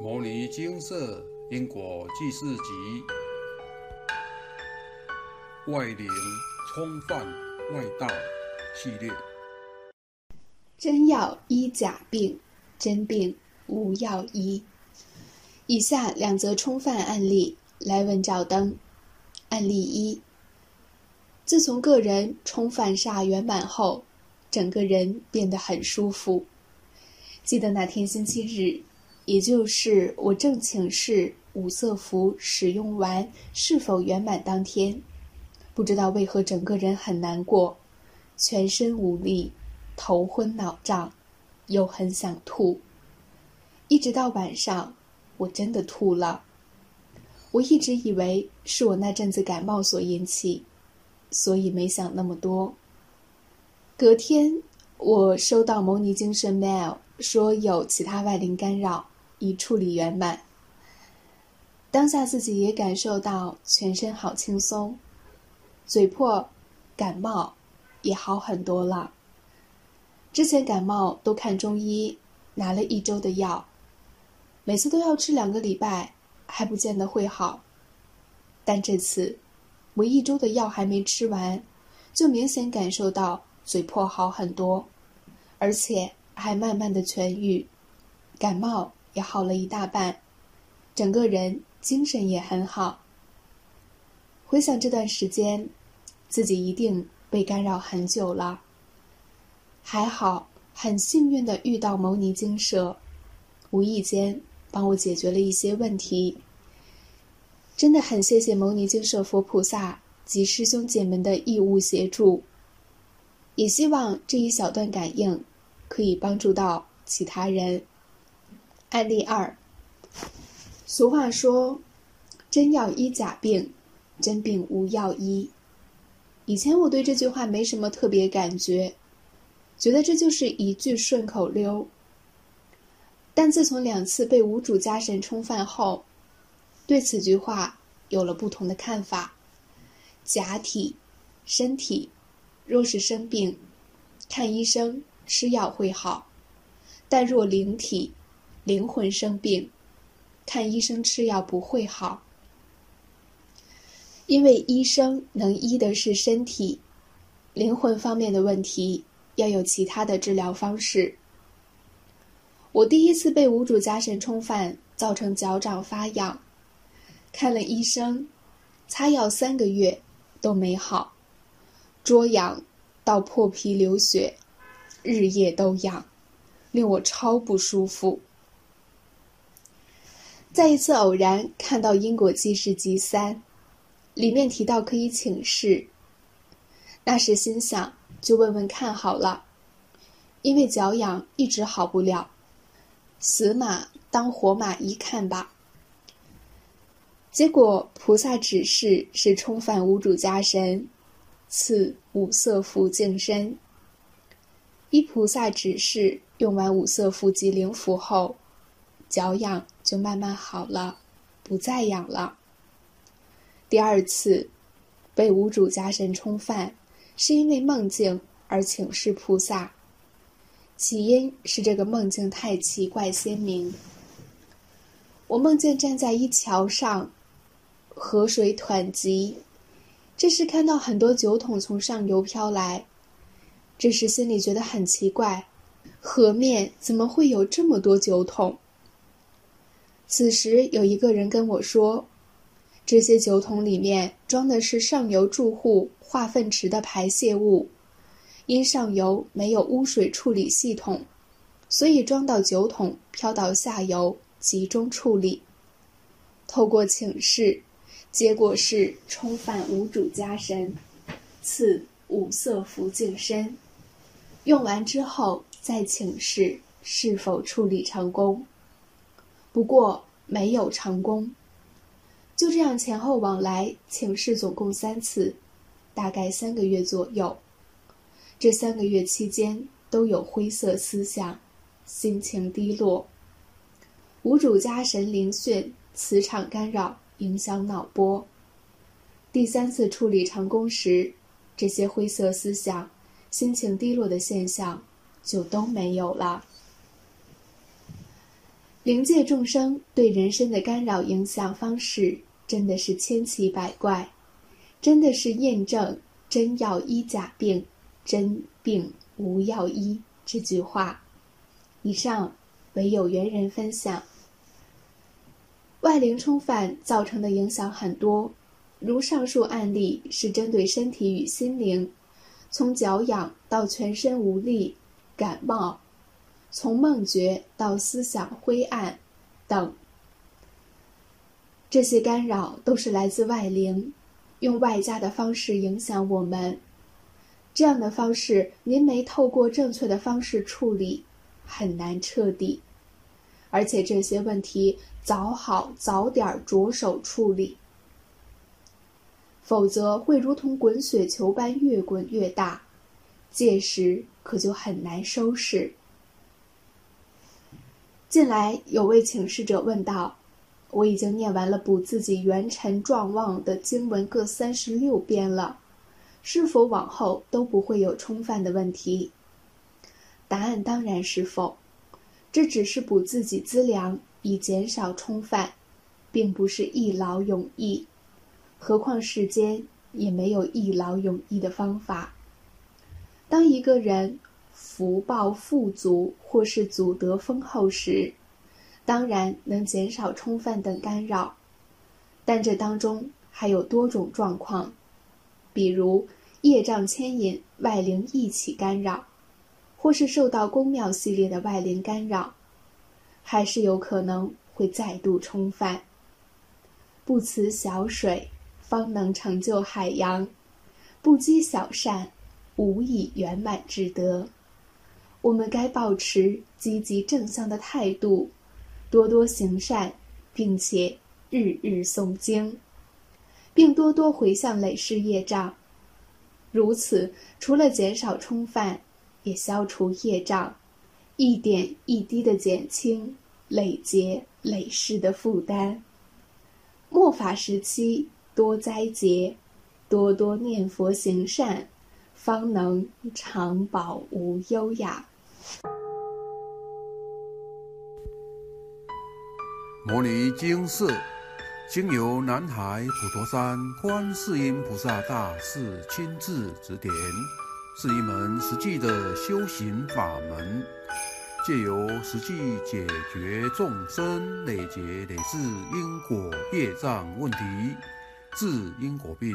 《摩尼金色因果记事集》外灵冲犯外道系列。真药医假病，真病无药医。以下两则冲犯案例来问照灯。案例一：自从个人冲犯煞圆满后，整个人变得很舒服。记得那天星期日。也就是我正请示五色符使用完是否圆满当天，不知道为何整个人很难过，全身无力，头昏脑胀，又很想吐。一直到晚上，我真的吐了。我一直以为是我那阵子感冒所引起，所以没想那么多。隔天，我收到牟尼精神 mail 说有其他外灵干扰。已处理圆满。当下自己也感受到全身好轻松，嘴破，感冒也好很多了。之前感冒都看中医，拿了一周的药，每次都要吃两个礼拜，还不见得会好。但这次，我一周的药还没吃完，就明显感受到嘴破好很多，而且还慢慢的痊愈，感冒。也好了一大半，整个人精神也很好。回想这段时间，自己一定被干扰很久了。还好，很幸运的遇到牟尼精舍，无意间帮我解决了一些问题。真的很谢谢牟尼精舍佛菩萨及师兄姐们的义务协助，也希望这一小段感应可以帮助到其他人。案例二。俗话说：“真药医假病，真病无药医。”以前我对这句话没什么特别感觉，觉得这就是一句顺口溜。但自从两次被无主家神冲犯后，对此句话有了不同的看法。假体、身体，若是生病，看医生吃药会好；但若灵体，灵魂生病，看医生吃药不会好，因为医生能医的是身体，灵魂方面的问题要有其他的治疗方式。我第一次被无主家神冲犯，造成脚掌发痒，看了医生，擦药三个月都没好，灼痒到破皮流血，日夜都痒，令我超不舒服。再一次偶然看到《因果记事集三》，里面提到可以请示。那时心想，就问问看好了，因为脚痒一直好不了，死马当活马医看吧。结果菩萨指示是冲犯无主家神，赐五色符净身。依菩萨指示，用完五色符及灵符后。脚痒就慢慢好了，不再痒了。第二次被无主家神冲犯，是因为梦境而请示菩萨。起因是这个梦境太奇怪鲜明。我梦见站在一桥上，河水湍急，这时看到很多酒桶从上游飘来，这时心里觉得很奇怪，河面怎么会有这么多酒桶？此时有一个人跟我说：“这些酒桶里面装的是上游住户化粪池的排泄物，因上游没有污水处理系统，所以装到酒桶飘到下游集中处理。透过请示，结果是冲犯无主家神，赐五色符净身。用完之后再请示是否处理成功。”不过没有成功，就这样前后往来请示总共三次，大概三个月左右。这三个月期间都有灰色思想，心情低落。无主家神灵讯，磁场干扰影响脑波。第三次处理成功时，这些灰色思想、心情低落的现象就都没有了。灵界众生对人身的干扰影响方式真的是千奇百怪，真的是验证“真药医假病，真病无药医”这句话。以上为有缘人分享。外灵冲犯造成的影响很多，如上述案例是针对身体与心灵，从脚痒到全身无力、感冒，从梦觉到思想灰暗等，这些干扰都是来自外灵，用外加的方式影响我们。这样的方式，您没透过正确的方式处理，很难彻底。而且这些问题早好早点着手处理，否则会如同滚雪球般越滚越大，届时可就很难收拾。近来有位请示者问道：“我已经念完了补自己元辰壮旺的经文各三十六遍了，是否往后都不会有冲犯的问题？”答案当然是否。这只是补自己资粮，以减少冲犯，并不是一劳永逸。何况世间也没有一劳永逸的方法。当一个人福报富足或是祖德丰厚时，当然能减少冲犯等干扰，但这当中还有多种状况，比如业障牵引、外灵一起干扰。或是受到宫庙系列的外灵干扰，还是有可能会再度冲犯。不辞小水，方能成就海洋；不积小善，无以圆满至德。我们该保持积极正向的态度，多多行善，并且日日诵经，并多多回向累世业障。如此，除了减少冲犯。也消除业障，一点一滴的减轻累劫累世的负担。末法时期多灾劫，多多念佛行善，方能长保无忧呀。摩尼经寺经由南海普陀山观世音菩萨大士亲自指点。是一门实际的修行法门，借由实际解决众生累劫累世因果业障问题，治因果病，